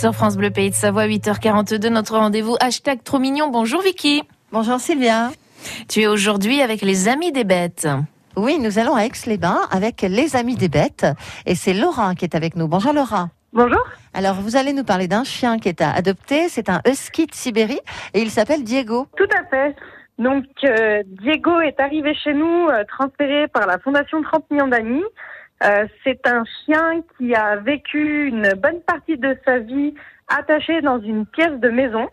sur France Bleu Pays de Savoie, 8h42, notre rendez-vous hashtag trop mignon. Bonjour Vicky. Bonjour Sylvia. Tu es aujourd'hui avec les Amis des Bêtes. Oui, nous allons à Aix-les-Bains avec les Amis des Bêtes et c'est Laura qui est avec nous. Bonjour Laura. Bonjour. Alors, vous allez nous parler d'un chien qui est à adopter. C'est un husky de Sibérie et il s'appelle Diego. Tout à fait. Donc, euh, Diego est arrivé chez nous, euh, transféré par la Fondation 30 millions d'amis. Euh, c'est un chien qui a vécu une bonne partie de sa vie attaché dans une pièce de maison.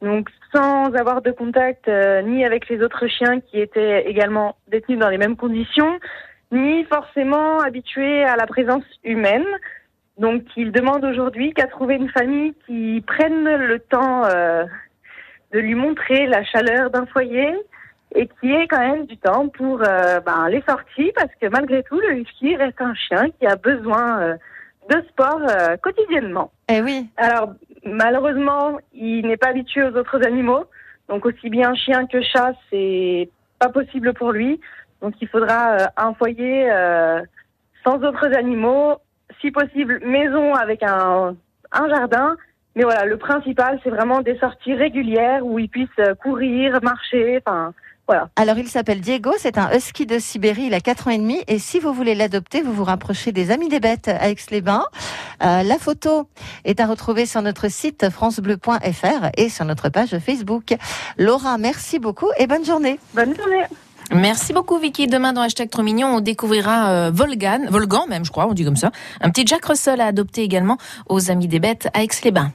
Donc, sans avoir de contact euh, ni avec les autres chiens qui étaient également détenus dans les mêmes conditions, ni forcément habitués à la présence humaine. Donc, il demande aujourd'hui qu'à trouver une famille qui prenne le temps euh, de lui montrer la chaleur d'un foyer et qui ait quand même du temps pour euh, ben, les sorties parce que malgré tout, le husky reste un chien qui a besoin euh, de sport euh, quotidiennement. Eh oui. Alors, malheureusement, il n'est pas habitué aux autres animaux. Donc, aussi bien chien que chat, c'est pas possible pour lui. Donc, il faudra un foyer euh, sans autres animaux si possible, maison avec un, un jardin. Mais voilà, le principal, c'est vraiment des sorties régulières où ils puissent euh, courir, marcher, enfin, voilà. Alors, il s'appelle Diego. C'est un husky de Sibérie. Il a 4 ans et demi. Et si vous voulez l'adopter, vous vous rapprochez des Amis des Bêtes à Aix-les-Bains. Euh, la photo est à retrouver sur notre site francebleu.fr et sur notre page Facebook. Laura, merci beaucoup et bonne journée. Bonne journée. Merci beaucoup Vicky. Demain dans hashtag trop mignon, on découvrira euh, Volgan, Volgan même je crois, on dit comme ça. Un petit Jack Russell à adopter également aux Amis des Bêtes à Aix-les-Bains.